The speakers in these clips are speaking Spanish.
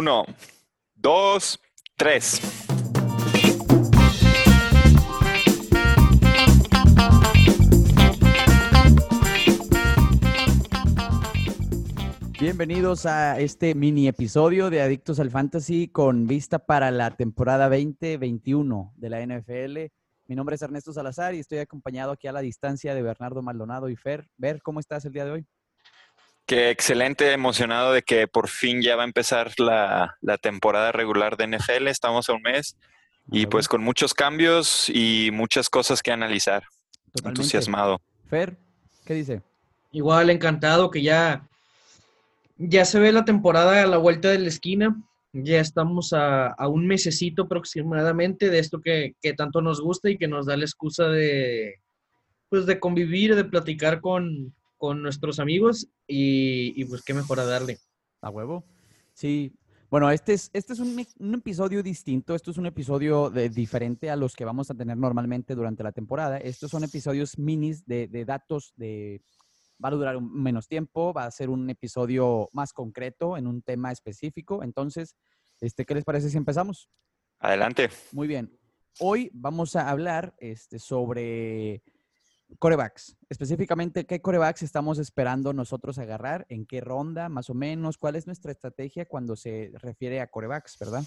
Uno, dos, tres. Bienvenidos a este mini episodio de Adictos al Fantasy con vista para la temporada 2021 de la NFL. Mi nombre es Ernesto Salazar y estoy acompañado aquí a la distancia de Bernardo Maldonado y Fer. Ver, ¿cómo estás el día de hoy? Qué excelente, emocionado de que por fin ya va a empezar la, temporada regular de NFL. Estamos a un mes y pues con muchos cambios y muchas cosas que analizar. Entusiasmado. Fer, ¿qué dice? Igual, encantado que ya ya se ve la temporada a la vuelta de la esquina. Ya estamos a, un mesecito aproximadamente de esto que, tanto nos gusta y que nos da la excusa de, pues, de convivir, de platicar con, nuestros amigos y, pues qué mejor a darle. A huevo. Sí. Bueno, este es, este es un, episodio distinto. Esto es un episodio de, diferente a los que vamos a tener normalmente durante la temporada. Estos son episodios minis de, de datos de va a durar menos tiempo, va a ser un episodio más concreto en un tema específico. Entonces, este, ¿qué les parece si empezamos? Adelante. Muy bien. Hoy vamos a hablar este, sobre corebacks. Específicamente, ¿qué corebacks estamos esperando nosotros agarrar? ¿En qué ronda, más o menos? ¿Cuál es nuestra estrategia cuando se refiere a corebacks, verdad?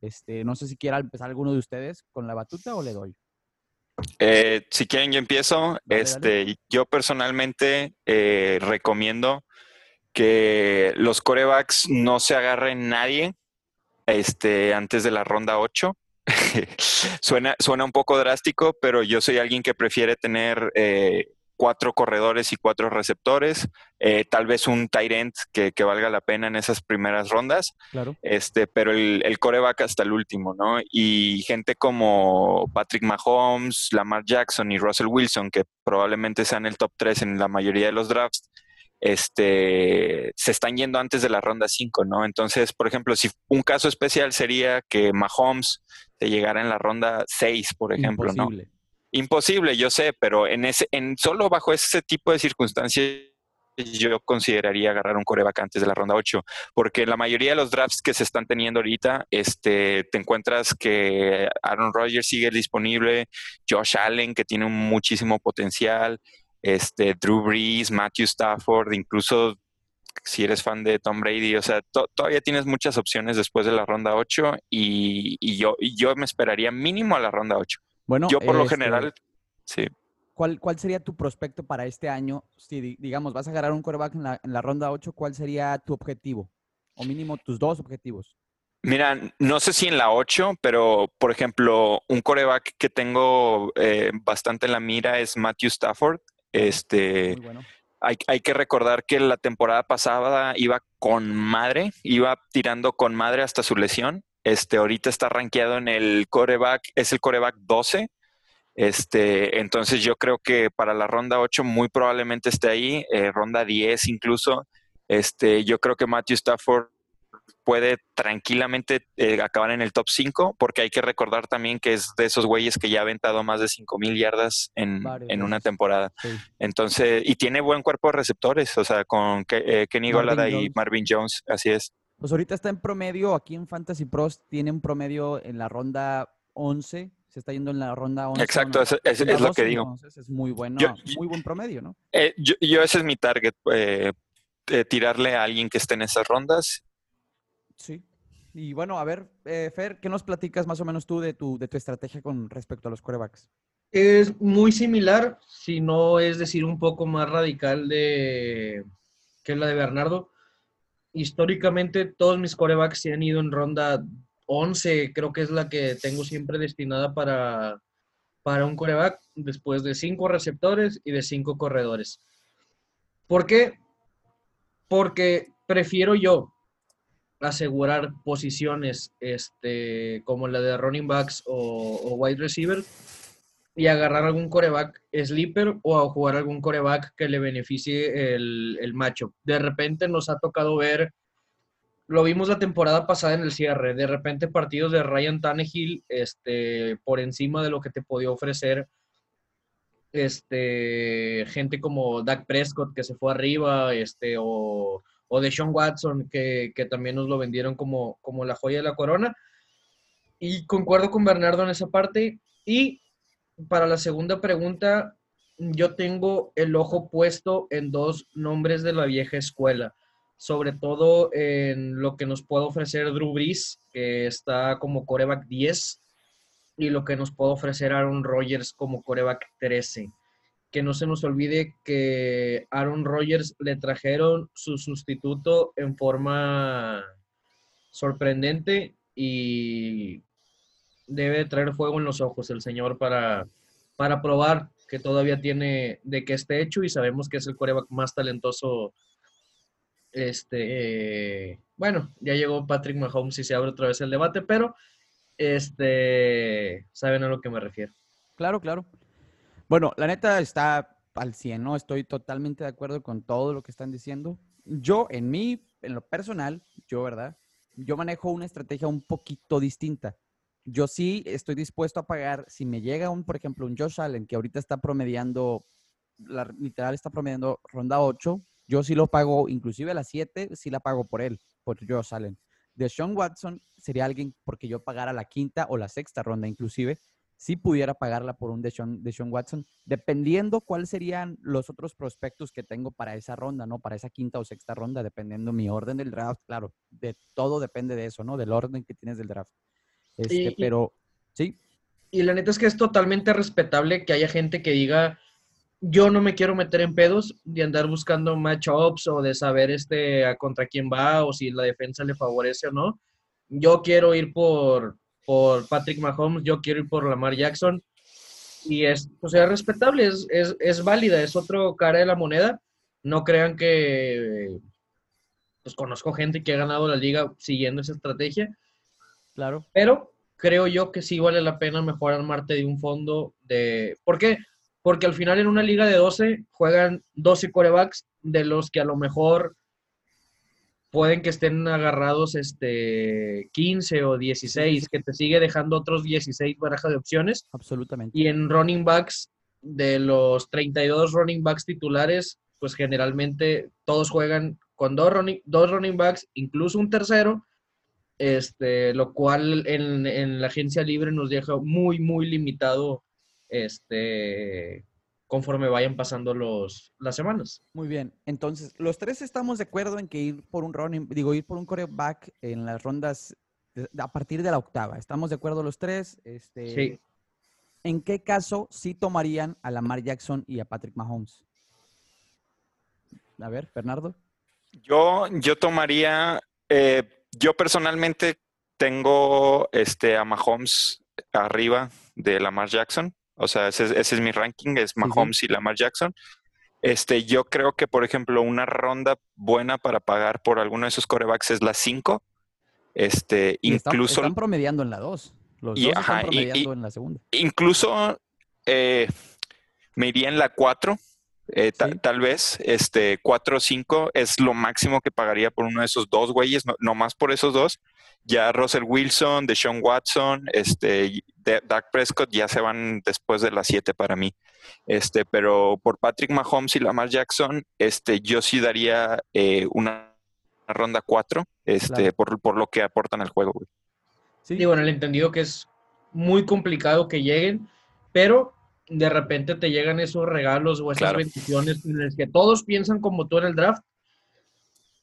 Este, no sé si quiera empezar alguno de ustedes con la batuta o le doy. Eh, si quieren, yo empiezo. este, Yo personalmente eh, recomiendo que los corebacks no se agarren nadie este, antes de la ronda 8. suena, suena un poco drástico, pero yo soy alguien que prefiere tener eh, cuatro corredores y cuatro receptores, eh, tal vez un tight end que, valga la pena en esas primeras rondas, claro. este, pero el, el coreback hasta el último, ¿no? Y gente como Patrick Mahomes, Lamar Jackson y Russell Wilson, que probablemente sean el top 3 en la mayoría de los drafts, este, se están yendo antes de la ronda 5, ¿no? Entonces, por ejemplo, si un caso especial sería que Mahomes te llegara en la ronda 6, por ejemplo, Imposible. ¿no? Imposible, yo sé, pero en ese, en solo bajo ese tipo de circunstancias yo consideraría agarrar un coreback antes de la ronda 8, porque en la mayoría de los drafts que se están teniendo ahorita, este, te encuentras que Aaron Rodgers sigue disponible, Josh Allen, que tiene muchísimo potencial, este, Drew Brees, Matthew Stafford, incluso si eres fan de Tom Brady, o sea, todavía tienes muchas opciones después de la ronda 8 y, y yo, y yo me esperaría mínimo a la ronda 8. Bueno, yo por lo este, general, sí. ¿cuál, ¿Cuál sería tu prospecto para este año? Si, digamos, vas a agarrar un quarterback en la, en la ronda 8, ¿cuál sería tu objetivo? O mínimo tus dos objetivos. Mira, no sé si en la 8, pero por ejemplo, un coreback que tengo eh, bastante en la mira es Matthew Stafford. Este, bueno. hay, hay, que recordar que la temporada pasada iba con madre, iba tirando con madre hasta su lesión. Este, ahorita está rankeado en el coreback, es el coreback 12. Este, entonces yo creo que para la ronda 8 muy probablemente esté ahí, eh, ronda 10 incluso. Este, yo creo que Matthew Stafford puede tranquilamente eh, acabar en el top 5, porque hay que recordar también que es de esos güeyes que ya ha aventado más de 5 mil yardas en, una temporada. Entonces, y tiene buen cuerpo de receptores, o sea, con eh, Kenny Golada y Marvin Jones, así es. Pues ahorita está en promedio, aquí en Fantasy Pros tiene un promedio en la ronda 11, se está yendo en la ronda 11. Exacto, es, lo que digo. es muy bueno, muy buen promedio, ¿no? Eh, yo, ese es mi target, eh, tirarle a alguien que esté en esas rondas. Sí. Y bueno, a ver, eh, Fer, ¿qué nos platicas más o menos tú de tu, de tu estrategia con respecto a los corebacks? Es muy similar, si no es decir un poco más radical de que la de Bernardo históricamente todos mis corebacks se han ido en ronda 11, creo que es la que tengo siempre destinada para, para un coreback, después de cinco receptores y de cinco corredores. ¿Por qué? Porque prefiero yo asegurar posiciones este, como la de running backs o, wide receiver y agarrar algún coreback sleeper o jugar algún coreback que le beneficie el, macho. De repente nos ha tocado ver, lo vimos la temporada pasada en el cierre, de repente partidos de Ryan Tannehill este, por encima de lo que te podía ofrecer este, gente como Dak Prescott que se fue arriba, este, o, o de Sean Watson, que, que, también nos lo vendieron como, como la joya de la corona. Y concuerdo con Bernardo en esa parte. Y para la segunda pregunta, yo tengo el ojo puesto en dos nombres de la vieja escuela, sobre todo en lo que nos puede ofrecer Drew Brees, que está como coreback 10, y lo que nos puede ofrecer Aaron Rodgers como coreback 13. Que no se nos olvide que Aaron Rodgers le trajeron su sustituto en forma sorprendente y debe traer fuego en los ojos el señor para, para probar que todavía tiene de que esté hecho y sabemos que es el coreback más talentoso. Este, bueno, ya llegó Patrick Mahomes y se abre otra vez el debate, pero este, saben a lo que me refiero. Claro, claro. Bueno, la neta está al 100, ¿no? Estoy totalmente de acuerdo con todo lo que están diciendo. Yo, en mí, en lo personal, yo, ¿verdad? Yo manejo una estrategia un poquito distinta yo sí estoy dispuesto a pagar, si me llega un, por ejemplo, un Josh Allen que ahorita está promediando, la, literal está promediando ronda 8, yo sí lo pago, inclusive a las 7, sí la pago por él, por Josh Allen. De Sean Watson sería alguien porque yo pagara la quinta o la sexta ronda, inclusive, si pudiera pagarla por un Deshaun, Sean Watson, dependiendo cuáles serían los otros prospectos que tengo para esa ronda, ¿no? Para esa quinta o sexta ronda, dependiendo mi orden del draft, claro, de todo depende de eso, ¿no? Del orden que tienes del draft. Este, pero, sí. Y la neta es que es totalmente respetable que haya gente que diga, yo no me quiero meter en pedos de andar buscando matchups o de saber este a contra quién va o si la defensa le favorece o no. Yo quiero ir por, por Patrick Mahomes, yo quiero ir por Lamar Jackson. Y es, o sea, respetable, es, es, es válida, es otro cara de la moneda. No crean que pues conozco gente que ha ganado la liga siguiendo esa estrategia. Claro. Pero creo yo que sí vale la pena mejor armarte de un fondo de... ¿Por qué? Porque al final en una liga de 12 juegan 12 corebacks de los que a lo mejor pueden que estén agarrados este 15 o 16, que te sigue dejando otros 16 barajas de opciones. Absolutamente. Y en running backs, de los 32 running backs titulares, pues generalmente todos juegan con dos running, dos running backs, incluso un tercero, este, lo cual en, la agencia libre nos deja muy, muy limitado este, conforme vayan pasando los, las semanas. Muy bien, entonces los tres estamos de acuerdo en que ir por un running, digo, ir por un coreback en las rondas a partir de la octava. ¿Estamos de acuerdo los tres? Este, sí. ¿En qué caso sí tomarían a Lamar Jackson y a Patrick Mahomes? A ver, Bernardo. Yo, yo tomaría eh, yo personalmente tengo este, a Mahomes arriba de Lamar Jackson. O sea, ese, es mi ranking, es Mahomes y Lamar Jackson. Este, yo creo que, por ejemplo, una ronda buena para pagar por alguno de esos corebacks es la 5. Este, incluso. Están, promediando en la 2. Los dos están promediando en la segunda. Incluso eh, me iría en la 4 eh, tal vez, este, 4 o 5 es lo máximo que pagaría por uno de esos dos güeyes, no, más por esos dos. Ya Russell Wilson, Deshaun Watson, este, Dak Prescott ya se van después de las 7 para mí. Este, pero por Patrick Mahomes y Lamar Jackson, este, yo sí daría eh, una, ronda 4, este, por, por, lo que aportan al juego. Güey. Sí, bueno, el entendido que es muy complicado que lleguen, pero de repente te llegan esos regalos o esas bendiciones en las que todos piensan como tú en el draft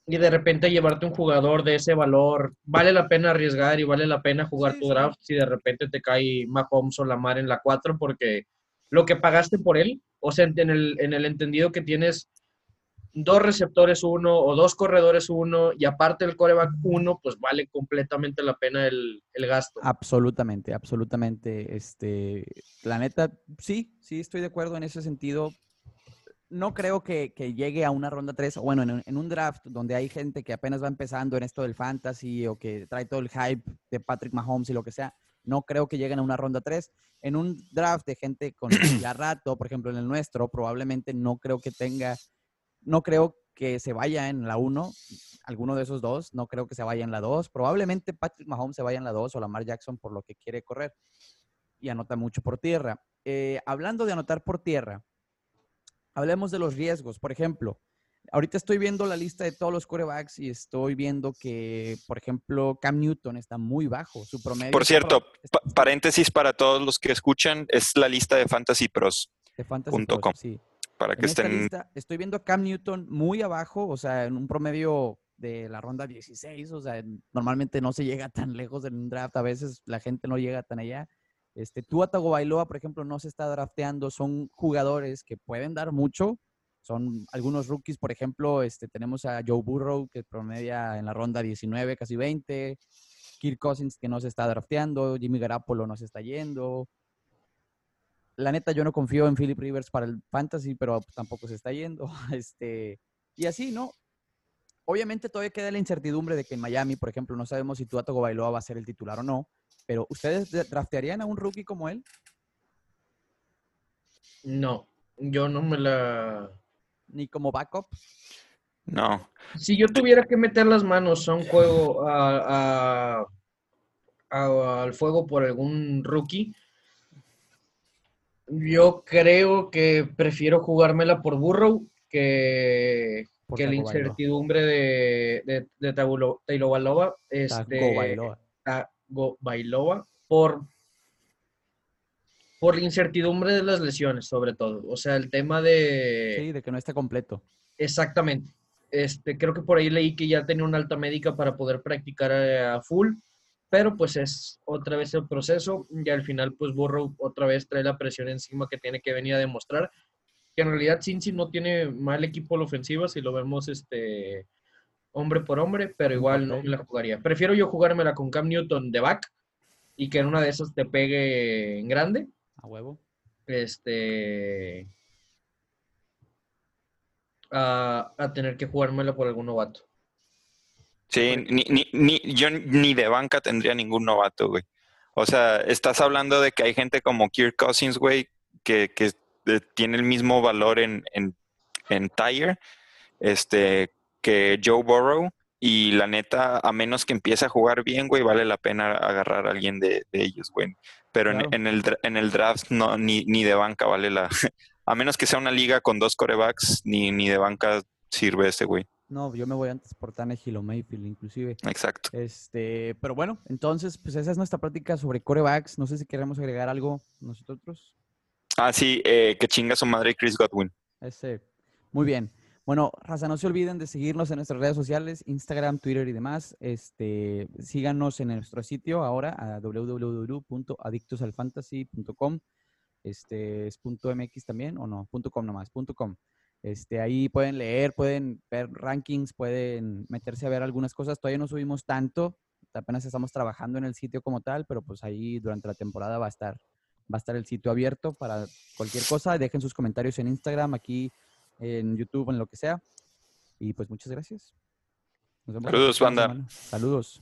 y de repente llevarte un jugador de ese valor, vale la pena arriesgar y vale la pena jugar tu draft si de repente te cae Mahomes o Lamar en la 4 porque lo que pagaste por él, o sea, en el, en el entendido que tienes dos receptores uno o dos corredores uno y aparte el coreback uno, pues vale completamente la pena el, gasto. Absolutamente, absolutamente. Este, la neta, sí, sí estoy de acuerdo en ese sentido. No creo que, llegue a una ronda 3, o bueno, en, en, un draft donde hay gente que apenas va empezando en esto del fantasy o que trae todo el hype de Patrick Mahomes y lo que sea. No creo que lleguen a una ronda 3. En un draft de gente con ya rato, por ejemplo en el nuestro, probablemente no creo que tenga no creo que se vaya en la 1, alguno de esos dos, no creo que se vaya en la 2. Probablemente Patrick Mahomes se vaya en la 2 o Lamar Jackson por lo que quiere correr y anota mucho por tierra. Eh, hablando de anotar por tierra, hablemos de los riesgos. Por ejemplo, ahorita estoy viendo la lista de todos los quarterbacks y estoy viendo que, por ejemplo, Cam Newton está muy bajo. Su promedio. Por cierto, paréntesis para todos los que escuchan, es la lista de Fantasy Pros. De Fantasy Pros, sí. Para que estén. estoy viendo a Cam Newton muy abajo, o sea, en un promedio de la ronda 16, o sea, normalmente no se llega tan lejos en un draft, a veces la gente no llega tan allá. Este, Tua Tagovailoa, por ejemplo, no se está drafteando, son jugadores que pueden dar mucho, son algunos rookies, por ejemplo, este, tenemos a Joe Burrow, que promedia en la ronda 19, casi 20, Kirk Cousins, que no se está drafteando, Jimmy Garapolo no se está yendo. La neta, yo no confío en Philip Rivers para el fantasy, pero tampoco se está yendo. Este, y así, ¿no? Obviamente todavía queda la incertidumbre de que en Miami, por ejemplo, no sabemos si Tua Tagovailoa va a ser el titular o no, pero ¿ustedes draftearían a un rookie como él? No, yo no me la... ¿Ni como backup? No. Si yo tuviera que meter las manos a un juego, a, al fuego por algún rookie, yo creo que prefiero jugármela por Burrow que, que la incertidumbre de, de, de Taylor Bailoa. Este, Bailoa por, por la incertidumbre de las lesiones, sobre todo. O sea, el tema de... Sí, de que no esté completo. Exactamente. Este, creo que por ahí leí que ya tenía una alta médica para poder practicar a, full, pero pues es otra vez el proceso y al final pues Burrow otra vez trae la presión encima que tiene que venir a demostrar que en realidad Cincy no tiene mal equipo en la ofensiva si lo vemos este hombre por hombre, pero igual no me la jugaría. Prefiero yo jugármela con Cam Newton de back y que en una de esas te pegue en grande. A huevo. Este. A, tener que jugármela por algún novato. Sí, ni, ni, ni, yo ni de banca tendría ningún novato, güey. O sea, estás hablando de que hay gente como Kirk Cousins, güey, que, que eh, tiene el mismo valor en, en, en Tire, este, que Joe Burrow. Y la neta, a menos que empiece a jugar bien, güey, vale la pena agarrar a alguien de, ellos, güey. Pero en, el, en el draft no, ni, ni de banca vale la... a menos que sea una liga con dos corebacks, ni, ni de banca sirve ese, güey. No, yo me voy antes por Tannehill o Mayfield, inclusive. Exacto. Este, pero bueno, entonces, pues esa es nuestra práctica sobre corebacks. No sé si queremos agregar algo nosotros. Ah, sí, eh, que chinga su madre Chris Godwin. Ese. Muy bien. Bueno, raza, no se olviden de seguirnos en nuestras redes sociales, Instagram, Twitter y demás. Este, síganos en nuestro sitio ahora a www.adictosalfantasy.com. Este es .mx también o no, .com nomás, .com. Este, ahí pueden leer, pueden ver rankings, pueden meterse a ver algunas cosas. Todavía no subimos tanto, apenas estamos trabajando en el sitio como tal, pero pues ahí durante la temporada va a estar, va a estar el sitio abierto para cualquier cosa. Dejen sus comentarios en Instagram, aquí en YouTube, en lo que sea. Y pues muchas gracias. Saludos, banda. Saludos.